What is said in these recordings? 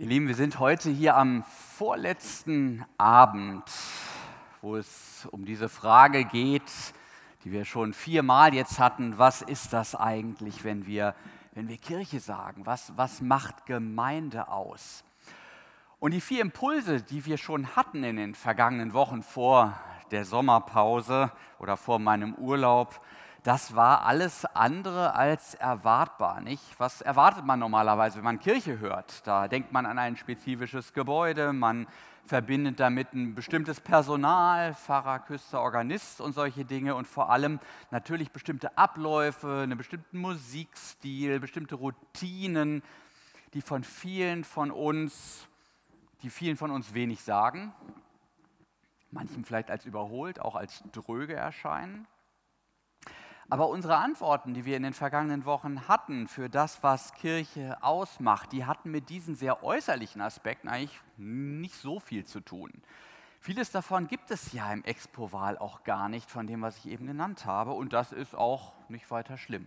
Ihr Lieben, wir sind heute hier am vorletzten Abend, wo es um diese Frage geht, die wir schon viermal jetzt hatten. Was ist das eigentlich, wenn wir, wenn wir Kirche sagen? Was, was macht Gemeinde aus? Und die vier Impulse, die wir schon hatten in den vergangenen Wochen vor der Sommerpause oder vor meinem Urlaub, das war alles andere als erwartbar. Nicht? Was erwartet man normalerweise, wenn man Kirche hört? Da denkt man an ein spezifisches Gebäude, man verbindet damit ein bestimmtes Personal, Pfarrer, Küster, Organist und solche Dinge und vor allem natürlich bestimmte Abläufe, einen bestimmten Musikstil, bestimmte Routinen, die von vielen von uns, die vielen von uns wenig sagen, manchen vielleicht als überholt, auch als dröge erscheinen. Aber unsere Antworten, die wir in den vergangenen Wochen hatten für das, was Kirche ausmacht, die hatten mit diesen sehr äußerlichen Aspekten eigentlich nicht so viel zu tun. Vieles davon gibt es ja im Expo-Wahl auch gar nicht, von dem, was ich eben genannt habe. Und das ist auch nicht weiter schlimm.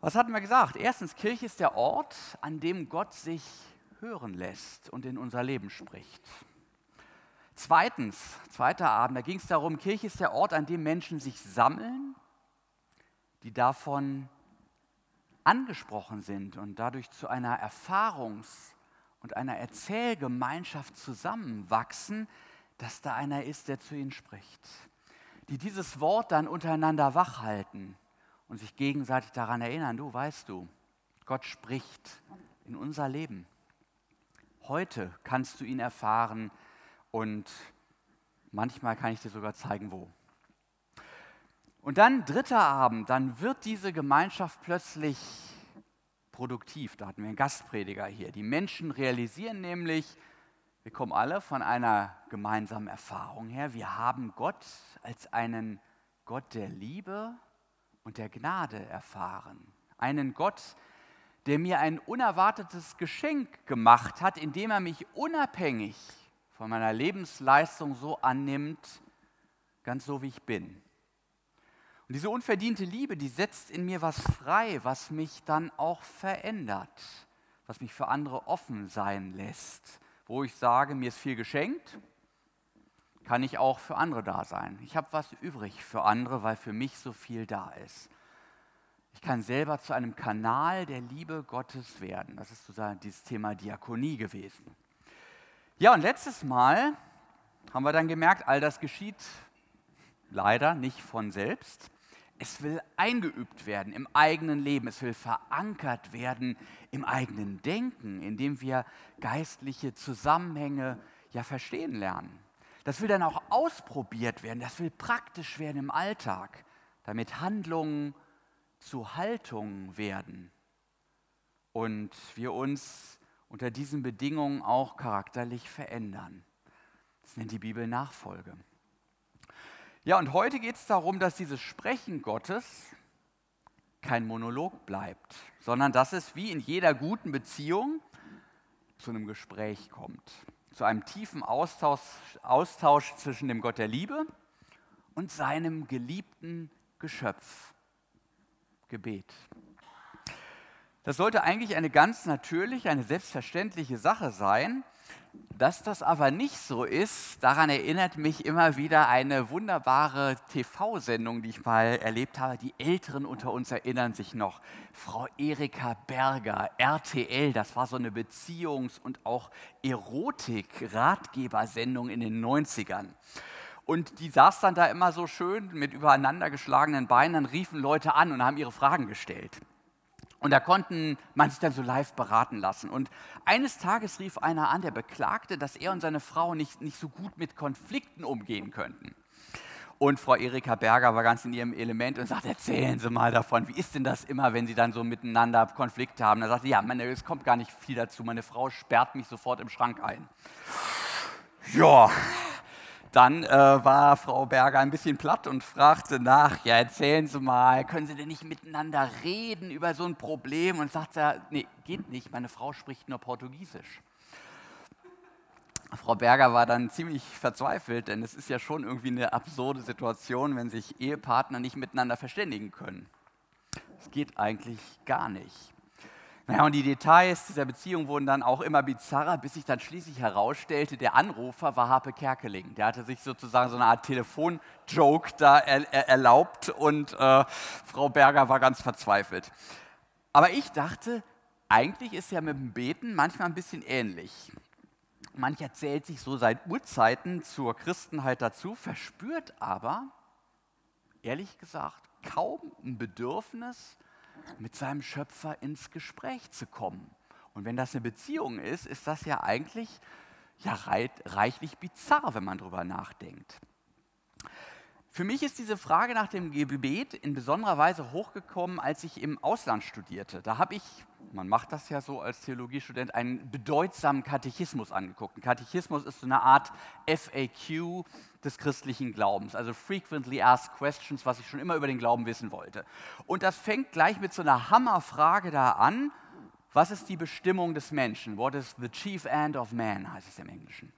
Was hatten wir gesagt? Erstens, Kirche ist der Ort, an dem Gott sich hören lässt und in unser Leben spricht. Zweitens, zweiter Abend, da ging es darum, Kirche ist der Ort, an dem Menschen sich sammeln, die davon angesprochen sind und dadurch zu einer Erfahrungs- und einer Erzählgemeinschaft zusammenwachsen, dass da einer ist, der zu ihnen spricht. Die dieses Wort dann untereinander wachhalten und sich gegenseitig daran erinnern, du weißt du, Gott spricht in unser Leben. Heute kannst du ihn erfahren, und manchmal kann ich dir sogar zeigen, wo. Und dann dritter Abend, dann wird diese Gemeinschaft plötzlich produktiv. Da hatten wir einen Gastprediger hier. Die Menschen realisieren nämlich, wir kommen alle von einer gemeinsamen Erfahrung her. Wir haben Gott als einen Gott der Liebe und der Gnade erfahren. Einen Gott, der mir ein unerwartetes Geschenk gemacht hat, indem er mich unabhängig von meiner Lebensleistung so annimmt, ganz so wie ich bin. Und diese unverdiente Liebe, die setzt in mir was frei, was mich dann auch verändert, was mich für andere offen sein lässt, wo ich sage, mir ist viel geschenkt, kann ich auch für andere da sein. Ich habe was übrig für andere, weil für mich so viel da ist. Ich kann selber zu einem Kanal der Liebe Gottes werden. Das ist sozusagen dieses Thema Diakonie gewesen. Ja, und letztes Mal haben wir dann gemerkt, all das geschieht leider nicht von selbst. Es will eingeübt werden im eigenen Leben, es will verankert werden im eigenen Denken, indem wir geistliche Zusammenhänge ja verstehen lernen. Das will dann auch ausprobiert werden, das will praktisch werden im Alltag, damit Handlungen zu Haltungen werden und wir uns unter diesen Bedingungen auch charakterlich verändern. Das nennt die Bibel Nachfolge. Ja, und heute geht es darum, dass dieses Sprechen Gottes kein Monolog bleibt, sondern dass es wie in jeder guten Beziehung zu einem Gespräch kommt, zu einem tiefen Austausch, Austausch zwischen dem Gott der Liebe und seinem geliebten Geschöpf, Gebet. Das sollte eigentlich eine ganz natürliche, eine selbstverständliche Sache sein. Dass das aber nicht so ist, daran erinnert mich immer wieder eine wunderbare TV-Sendung, die ich mal erlebt habe. Die Älteren unter uns erinnern sich noch. Frau Erika Berger, RTL, das war so eine Beziehungs- und auch Erotik-Ratgebersendung in den 90ern. Und die saß dann da immer so schön mit übereinander geschlagenen Beinen, riefen Leute an und haben ihre Fragen gestellt. Und da konnten man sich dann so live beraten lassen. Und eines Tages rief einer an, der beklagte, dass er und seine Frau nicht, nicht so gut mit Konflikten umgehen könnten. Und Frau Erika Berger war ganz in ihrem Element und sagte, erzählen Sie mal davon, wie ist denn das immer, wenn Sie dann so miteinander Konflikte haben? Da sagte, ja, meine, es kommt gar nicht viel dazu, meine Frau sperrt mich sofort im Schrank ein. Ja, dann äh, war Frau Berger ein bisschen platt und fragte nach, ja, erzählen Sie mal, können Sie denn nicht miteinander reden über so ein Problem? Und sagte, nee, geht nicht, meine Frau spricht nur Portugiesisch. Frau Berger war dann ziemlich verzweifelt, denn es ist ja schon irgendwie eine absurde Situation, wenn sich Ehepartner nicht miteinander verständigen können. Es geht eigentlich gar nicht. Naja, und die Details dieser Beziehung wurden dann auch immer bizarrer, bis sich dann schließlich herausstellte, der Anrufer war Harpe Kerkeling. Der hatte sich sozusagen so eine Art Telefon-Joke da er, er, erlaubt und äh, Frau Berger war ganz verzweifelt. Aber ich dachte, eigentlich ist ja mit dem Beten manchmal ein bisschen ähnlich. Mancher zählt sich so seit Urzeiten zur Christenheit dazu, verspürt aber, ehrlich gesagt, kaum ein Bedürfnis, mit seinem Schöpfer ins Gespräch zu kommen. Und wenn das eine Beziehung ist, ist das ja eigentlich ja, reichlich bizarr, wenn man darüber nachdenkt. Für mich ist diese Frage nach dem Gebet in besonderer Weise hochgekommen, als ich im Ausland studierte. Da habe ich, man macht das ja so als Theologiestudent, einen bedeutsamen Katechismus angeguckt. Ein Katechismus ist so eine Art FAQ des christlichen Glaubens, also Frequently Asked Questions, was ich schon immer über den Glauben wissen wollte. Und das fängt gleich mit so einer Hammerfrage da an. Was ist die Bestimmung des Menschen? What is the chief end of man, heißt es im Englischen.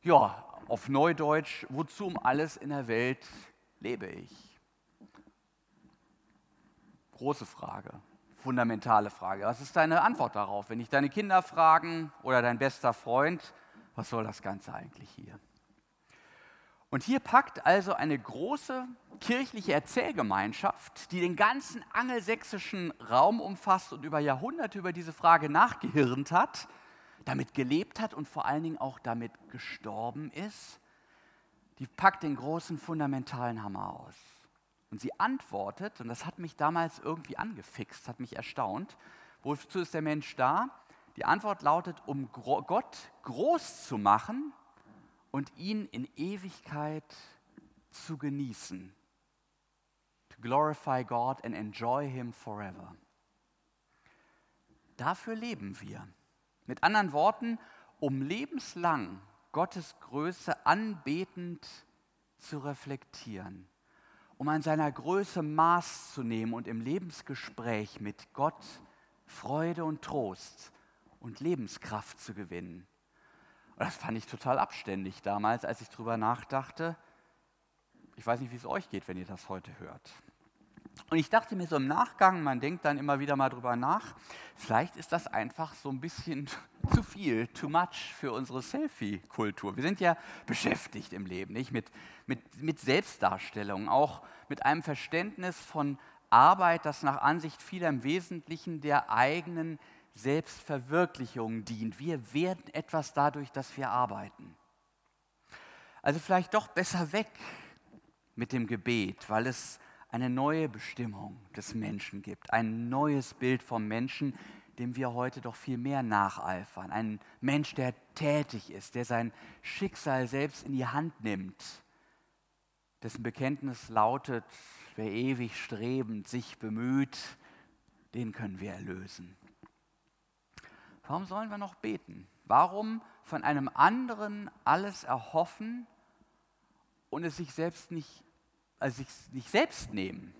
Ja, auf Neudeutsch, wozu um alles in der Welt lebe ich? Große Frage, fundamentale Frage. Was ist deine Antwort darauf? Wenn dich deine Kinder fragen oder dein bester Freund, was soll das Ganze eigentlich hier? Und hier packt also eine große kirchliche Erzählgemeinschaft, die den ganzen angelsächsischen Raum umfasst und über Jahrhunderte über diese Frage nachgehirnt hat, damit gelebt hat und vor allen Dingen auch damit gestorben ist, die packt den großen fundamentalen Hammer aus. Und sie antwortet, und das hat mich damals irgendwie angefixt, hat mich erstaunt, wozu ist der Mensch da? Die Antwort lautet, um Gott groß zu machen und ihn in Ewigkeit zu genießen. To glorify God and enjoy Him forever. Dafür leben wir. Mit anderen Worten, um lebenslang Gottes Größe anbetend zu reflektieren, um an seiner Größe Maß zu nehmen und im Lebensgespräch mit Gott Freude und Trost und Lebenskraft zu gewinnen. Und das fand ich total abständig damals, als ich darüber nachdachte. Ich weiß nicht, wie es euch geht, wenn ihr das heute hört. Und ich dachte mir so im Nachgang, man denkt dann immer wieder mal drüber nach, vielleicht ist das einfach so ein bisschen zu viel, too much für unsere Selfie-Kultur. Wir sind ja beschäftigt im Leben, nicht? Mit, mit, mit Selbstdarstellung, auch mit einem Verständnis von Arbeit, das nach Ansicht vieler im Wesentlichen der eigenen Selbstverwirklichung dient. Wir werden etwas dadurch, dass wir arbeiten. Also vielleicht doch besser weg mit dem Gebet, weil es eine neue Bestimmung des Menschen gibt, ein neues Bild vom Menschen, dem wir heute doch viel mehr nacheifern. Ein Mensch, der tätig ist, der sein Schicksal selbst in die Hand nimmt, dessen Bekenntnis lautet, wer ewig strebend sich bemüht, den können wir erlösen. Warum sollen wir noch beten? Warum von einem anderen alles erhoffen und es sich selbst nicht also sich nicht selbst nehmen.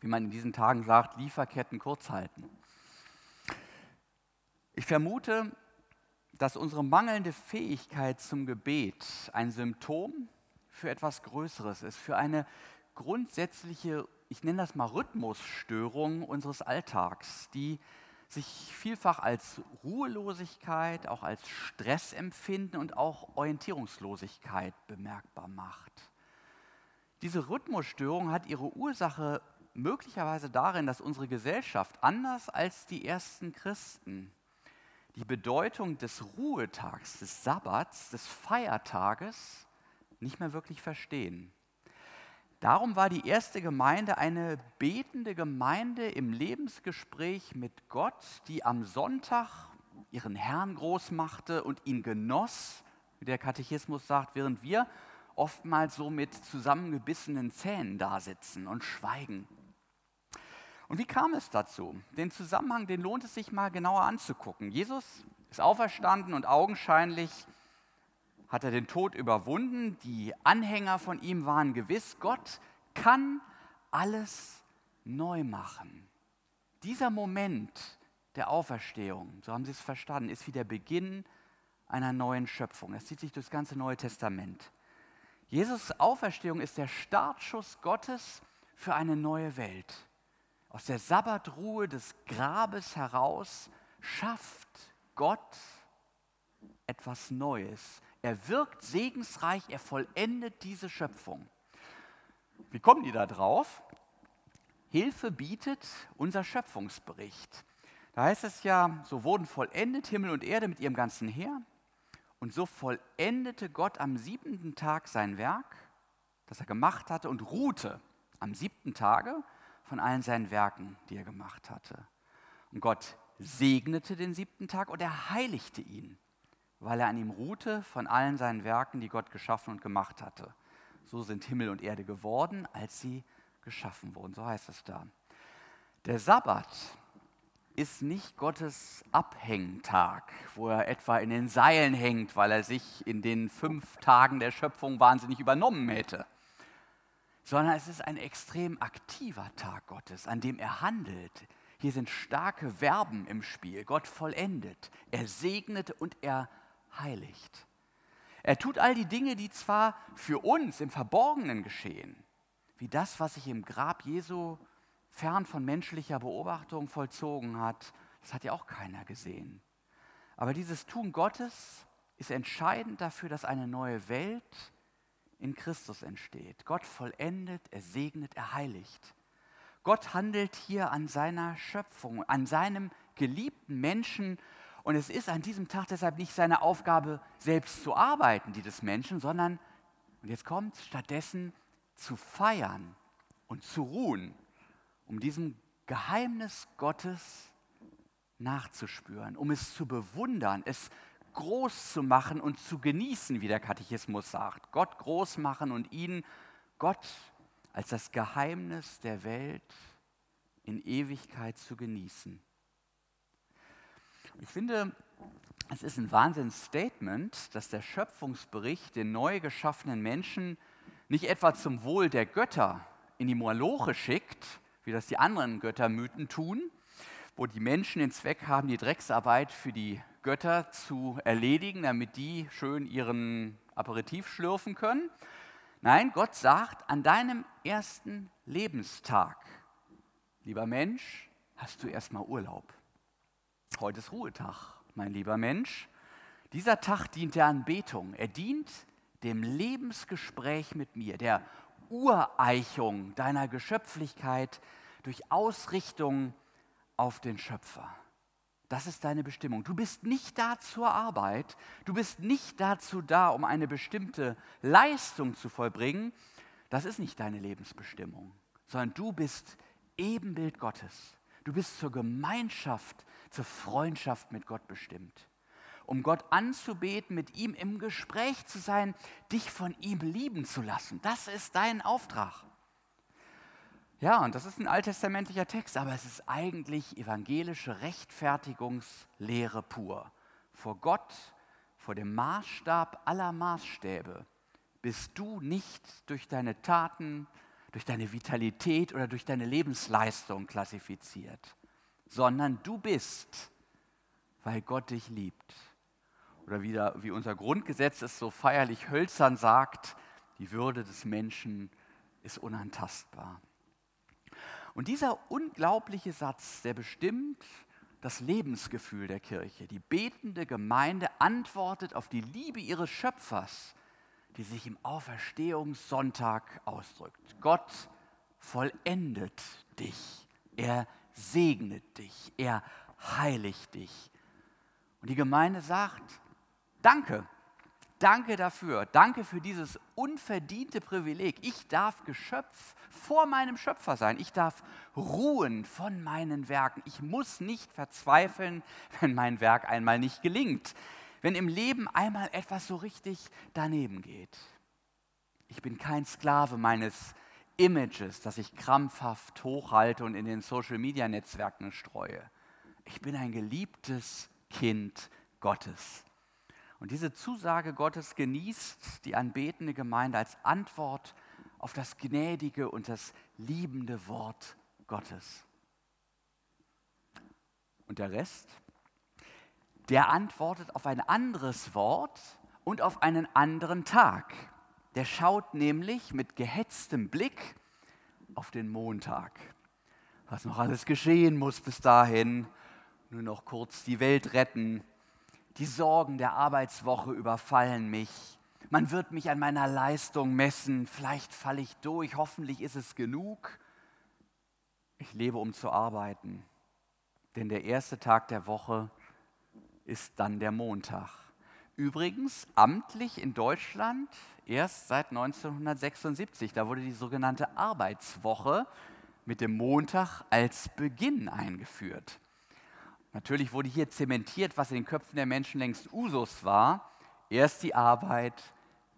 Wie man in diesen Tagen sagt, Lieferketten kurz halten. Ich vermute, dass unsere mangelnde Fähigkeit zum Gebet ein Symptom für etwas Größeres ist, für eine grundsätzliche, ich nenne das mal Rhythmusstörung unseres Alltags, die sich vielfach als Ruhelosigkeit, auch als Stressempfinden und auch Orientierungslosigkeit bemerkbar macht. Diese Rhythmusstörung hat ihre Ursache möglicherweise darin, dass unsere Gesellschaft anders als die ersten Christen die Bedeutung des Ruhetags, des Sabbats, des Feiertages nicht mehr wirklich verstehen. Darum war die erste Gemeinde eine betende Gemeinde im Lebensgespräch mit Gott, die am Sonntag ihren Herrn groß machte und ihn genoss, wie der Katechismus sagt, während wir oftmals so mit zusammengebissenen Zähnen dasitzen und schweigen. Und wie kam es dazu? Den Zusammenhang, den lohnt es sich mal genauer anzugucken. Jesus ist auferstanden und augenscheinlich hat er den Tod überwunden. Die Anhänger von ihm waren gewiss, Gott kann alles neu machen. Dieser Moment der Auferstehung, so haben sie es verstanden, ist wie der Beginn einer neuen Schöpfung. Es zieht sich durch das ganze Neue Testament. Jesus Auferstehung ist der Startschuss Gottes für eine neue Welt. aus der Sabbatruhe des Grabes heraus schafft Gott etwas Neues. Er wirkt segensreich, er vollendet diese Schöpfung. Wie kommen die da drauf? Hilfe bietet unser Schöpfungsbericht. Da heißt es ja, so wurden vollendet Himmel und Erde mit ihrem ganzen Heer. Und so vollendete Gott am siebenten Tag sein Werk, das er gemacht hatte, und ruhte am siebten Tage von allen seinen Werken, die er gemacht hatte. Und Gott segnete den siebten Tag und er heiligte ihn, weil er an ihm ruhte von allen seinen Werken, die Gott geschaffen und gemacht hatte. So sind Himmel und Erde geworden, als sie geschaffen wurden. So heißt es da. Der Sabbat ist nicht Gottes Abhängtag, wo er etwa in den Seilen hängt, weil er sich in den fünf Tagen der Schöpfung wahnsinnig übernommen hätte sondern es ist ein extrem aktiver Tag Gottes, an dem er handelt. Hier sind starke Verben im Spiel. Gott vollendet, er segnet und er heiligt. Er tut all die Dinge, die zwar für uns im Verborgenen geschehen, wie das, was sich im Grab Jesu fern von menschlicher Beobachtung vollzogen hat, das hat ja auch keiner gesehen. Aber dieses Tun Gottes ist entscheidend dafür, dass eine neue Welt in Christus entsteht. Gott vollendet, er segnet, er heiligt. Gott handelt hier an seiner Schöpfung, an seinem geliebten Menschen. Und es ist an diesem Tag deshalb nicht seine Aufgabe, selbst zu arbeiten, die des Menschen, sondern, und jetzt kommt, stattdessen zu feiern und zu ruhen, um diesem Geheimnis Gottes nachzuspüren, um es zu bewundern, es groß zu machen und zu genießen, wie der Katechismus sagt. Gott groß machen und ihn, Gott als das Geheimnis der Welt in Ewigkeit zu genießen. Ich finde, es ist ein Wahnsinnsstatement, dass der Schöpfungsbericht den neu geschaffenen Menschen nicht etwa zum Wohl der Götter in die Moloche schickt, wie das die anderen Göttermythen tun, wo die Menschen den Zweck haben, die Drecksarbeit für die Götter zu erledigen, damit die schön ihren Aperitif schlürfen können. Nein, Gott sagt, an deinem ersten Lebenstag, lieber Mensch, hast du erstmal Urlaub. Heute ist Ruhetag, mein lieber Mensch. Dieser Tag dient der Anbetung. Er dient dem Lebensgespräch mit mir, der Ureichung deiner Geschöpflichkeit durch Ausrichtung auf den Schöpfer. Das ist deine Bestimmung. Du bist nicht da zur Arbeit, du bist nicht dazu da, um eine bestimmte Leistung zu vollbringen. Das ist nicht deine Lebensbestimmung, sondern du bist Ebenbild Gottes. Du bist zur Gemeinschaft, zur Freundschaft mit Gott bestimmt. Um Gott anzubeten, mit ihm im Gespräch zu sein, dich von ihm lieben zu lassen. Das ist dein Auftrag. Ja, und das ist ein alttestamentlicher Text, aber es ist eigentlich evangelische Rechtfertigungslehre pur. Vor Gott, vor dem Maßstab aller Maßstäbe, bist du nicht durch deine Taten, durch deine Vitalität oder durch deine Lebensleistung klassifiziert, sondern du bist, weil Gott dich liebt. Oder wieder, wie unser Grundgesetz es so feierlich hölzern sagt, die Würde des Menschen ist unantastbar. Und dieser unglaubliche Satz, der bestimmt das Lebensgefühl der Kirche. Die betende Gemeinde antwortet auf die Liebe ihres Schöpfers, die sich im Auferstehungssonntag ausdrückt. Gott vollendet dich, er segnet dich, er heiligt dich. Und die Gemeinde sagt, danke, Danke dafür. Danke für dieses unverdiente Privileg. Ich darf Geschöpf vor meinem Schöpfer sein. Ich darf ruhen von meinen Werken. Ich muss nicht verzweifeln, wenn mein Werk einmal nicht gelingt. Wenn im Leben einmal etwas so richtig daneben geht. Ich bin kein Sklave meines Images, das ich krampfhaft hochhalte und in den Social-Media-Netzwerken streue. Ich bin ein geliebtes Kind Gottes. Und diese Zusage Gottes genießt die anbetende Gemeinde als Antwort auf das gnädige und das liebende Wort Gottes. Und der Rest, der antwortet auf ein anderes Wort und auf einen anderen Tag. Der schaut nämlich mit gehetztem Blick auf den Montag. was noch alles geschehen muss bis dahin. Nur noch kurz die Welt retten. Die Sorgen der Arbeitswoche überfallen mich. Man wird mich an meiner Leistung messen. Vielleicht falle ich durch. Hoffentlich ist es genug. Ich lebe, um zu arbeiten. Denn der erste Tag der Woche ist dann der Montag. Übrigens amtlich in Deutschland erst seit 1976. Da wurde die sogenannte Arbeitswoche mit dem Montag als Beginn eingeführt. Natürlich wurde hier zementiert, was in den Köpfen der Menschen längst Usus war. Erst die Arbeit,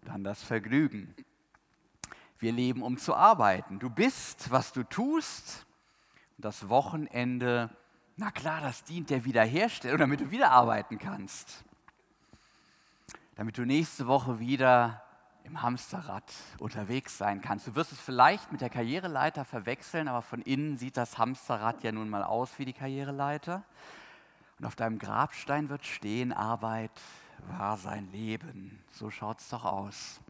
dann das Vergnügen. Wir leben, um zu arbeiten. Du bist, was du tust. Und das Wochenende, na klar, das dient der Wiederherstellung, damit du wieder arbeiten kannst. Damit du nächste Woche wieder im Hamsterrad unterwegs sein kannst. Du wirst es vielleicht mit der Karriereleiter verwechseln, aber von innen sieht das Hamsterrad ja nun mal aus wie die Karriereleiter. Und auf deinem Grabstein wird stehen, Arbeit war sein Leben. So schaut es doch aus.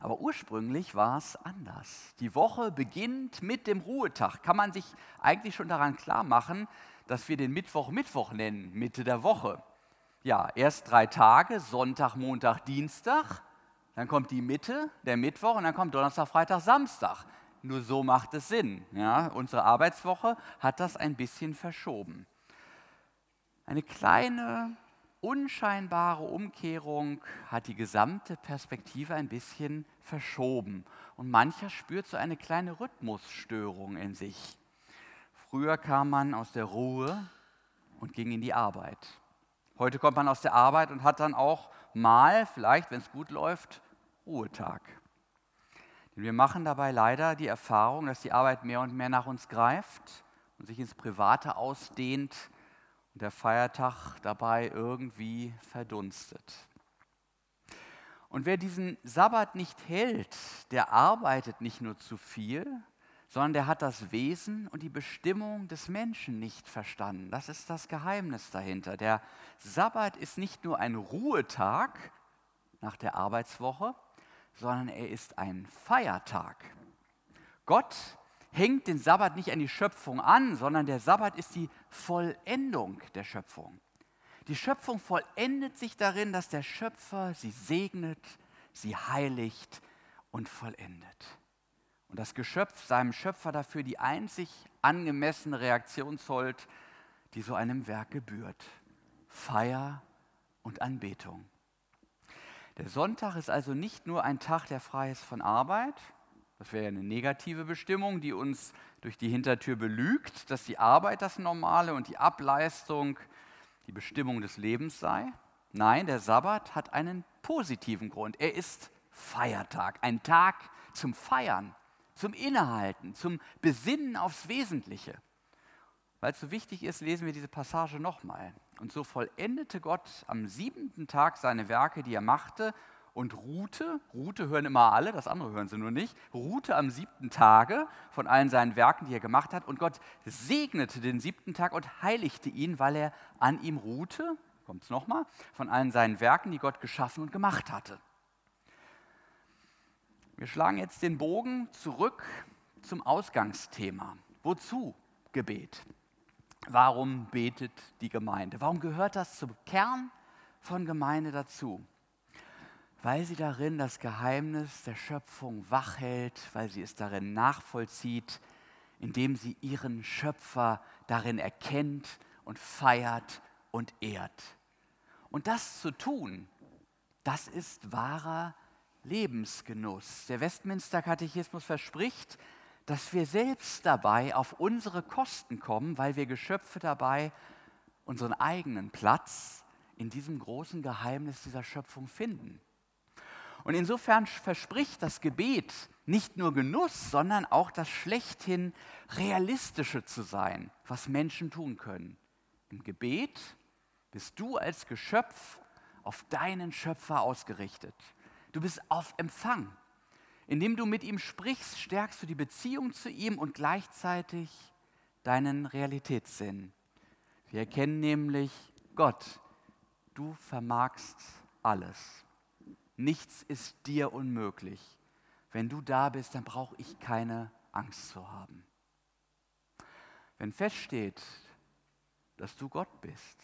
Aber ursprünglich war es anders. Die Woche beginnt mit dem Ruhetag. Kann man sich eigentlich schon daran klar machen, dass wir den Mittwoch Mittwoch nennen, Mitte der Woche. Ja, erst drei Tage, Sonntag, Montag, Dienstag. Dann kommt die Mitte, der Mittwoch, und dann kommt Donnerstag, Freitag, Samstag. Nur so macht es Sinn. Ja? Unsere Arbeitswoche hat das ein bisschen verschoben. Eine kleine, unscheinbare Umkehrung hat die gesamte Perspektive ein bisschen verschoben. Und mancher spürt so eine kleine Rhythmusstörung in sich. Früher kam man aus der Ruhe und ging in die Arbeit. Heute kommt man aus der Arbeit und hat dann auch mal, vielleicht, wenn es gut läuft, Ruhetag. Denn wir machen dabei leider die Erfahrung, dass die Arbeit mehr und mehr nach uns greift und sich ins Private ausdehnt und der Feiertag dabei irgendwie verdunstet. Und wer diesen Sabbat nicht hält, der arbeitet nicht nur zu viel, sondern der hat das Wesen und die Bestimmung des Menschen nicht verstanden. Das ist das Geheimnis dahinter. Der Sabbat ist nicht nur ein Ruhetag nach der Arbeitswoche, sondern er ist ein Feiertag. Gott hängt den Sabbat nicht an die Schöpfung an, sondern der Sabbat ist die Vollendung der Schöpfung. Die Schöpfung vollendet sich darin, dass der Schöpfer sie segnet, sie heiligt und vollendet. Und das Geschöpf seinem Schöpfer dafür die einzig angemessene Reaktion zollt, die so einem Werk gebührt. Feier und Anbetung. Der Sonntag ist also nicht nur ein Tag, der frei ist von Arbeit. Das wäre ja eine negative Bestimmung, die uns durch die Hintertür belügt, dass die Arbeit das Normale und die Ableistung die Bestimmung des Lebens sei. Nein, der Sabbat hat einen positiven Grund. Er ist Feiertag, ein Tag zum Feiern, zum Innehalten, zum Besinnen aufs Wesentliche. Weil es so wichtig ist, lesen wir diese Passage nochmal. Und so vollendete Gott am siebenten Tag seine Werke, die er machte, und ruhte, ruhte hören immer alle, das andere hören sie nur nicht, ruhte am siebten Tage von allen seinen Werken, die er gemacht hat. Und Gott segnete den siebten Tag und heiligte ihn, weil er an ihm ruhte, kommt es nochmal, von allen seinen Werken, die Gott geschaffen und gemacht hatte. Wir schlagen jetzt den Bogen zurück zum Ausgangsthema. Wozu Gebet? Warum betet die Gemeinde? Warum gehört das zum Kern von Gemeinde dazu? Weil sie darin das Geheimnis der Schöpfung wachhält, weil sie es darin nachvollzieht, indem sie ihren Schöpfer darin erkennt und feiert und ehrt. Und das zu tun, das ist wahrer Lebensgenuss. Der Westminster Katechismus verspricht, dass wir selbst dabei auf unsere Kosten kommen, weil wir Geschöpfe dabei unseren eigenen Platz in diesem großen Geheimnis dieser Schöpfung finden. Und insofern verspricht das Gebet nicht nur Genuss, sondern auch das schlechthin Realistische zu sein, was Menschen tun können. Im Gebet bist du als Geschöpf auf deinen Schöpfer ausgerichtet. Du bist auf Empfang. Indem du mit ihm sprichst, stärkst du die Beziehung zu ihm und gleichzeitig deinen Realitätssinn. Wir erkennen nämlich, Gott, du vermagst alles. Nichts ist dir unmöglich. Wenn du da bist, dann brauche ich keine Angst zu haben. Wenn feststeht, dass du Gott bist,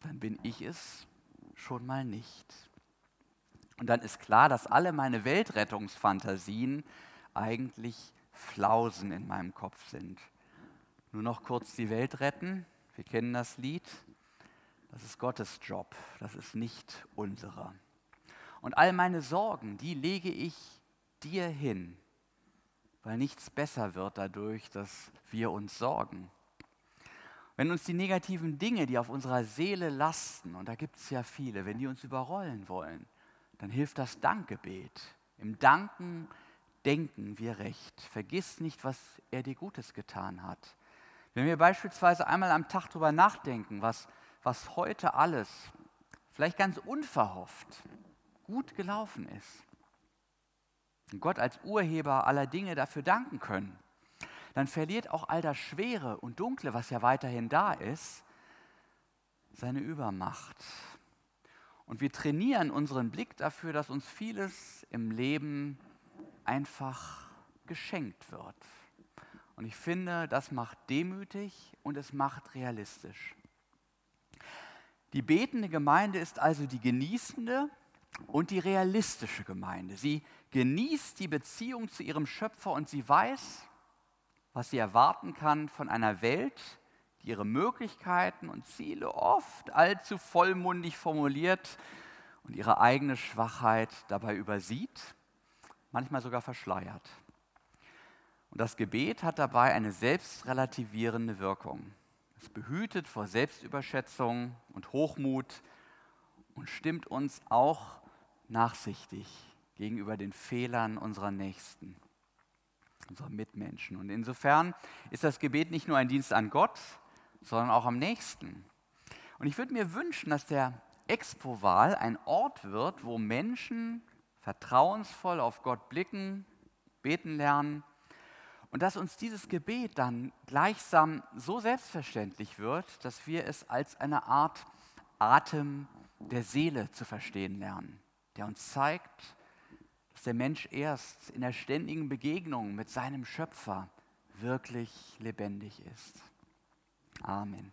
dann bin ich es schon mal nicht. Und dann ist klar, dass alle meine Weltrettungsfantasien eigentlich Flausen in meinem Kopf sind. Nur noch kurz die Welt retten, wir kennen das Lied, das ist Gottes Job, das ist nicht unserer. Und all meine Sorgen, die lege ich dir hin, weil nichts besser wird dadurch, dass wir uns sorgen. Wenn uns die negativen Dinge, die auf unserer Seele lasten, und da gibt es ja viele, wenn die uns überrollen wollen, dann hilft das Dankgebet. Im Danken denken wir recht. Vergiss nicht, was er dir Gutes getan hat. Wenn wir beispielsweise einmal am Tag darüber nachdenken, was, was heute alles, vielleicht ganz unverhofft, gut gelaufen ist, und Gott als Urheber aller Dinge dafür danken können, dann verliert auch all das Schwere und Dunkle, was ja weiterhin da ist, seine Übermacht. Und wir trainieren unseren Blick dafür, dass uns vieles im Leben einfach geschenkt wird. Und ich finde, das macht demütig und es macht realistisch. Die betende Gemeinde ist also die genießende und die realistische Gemeinde. Sie genießt die Beziehung zu ihrem Schöpfer und sie weiß, was sie erwarten kann von einer Welt, die ihre Möglichkeiten und Ziele oft allzu vollmundig formuliert und ihre eigene Schwachheit dabei übersieht, manchmal sogar verschleiert. Und das Gebet hat dabei eine selbstrelativierende Wirkung. Es behütet vor Selbstüberschätzung und Hochmut und stimmt uns auch nachsichtig gegenüber den Fehlern unserer Nächsten unserer Mitmenschen. Und insofern ist das Gebet nicht nur ein Dienst an Gott, sondern auch am nächsten. Und ich würde mir wünschen, dass der Expo-Wahl ein Ort wird, wo Menschen vertrauensvoll auf Gott blicken, beten lernen und dass uns dieses Gebet dann gleichsam so selbstverständlich wird, dass wir es als eine Art Atem der Seele zu verstehen lernen, der uns zeigt, dass der Mensch erst in der ständigen Begegnung mit seinem Schöpfer wirklich lebendig ist. Amen.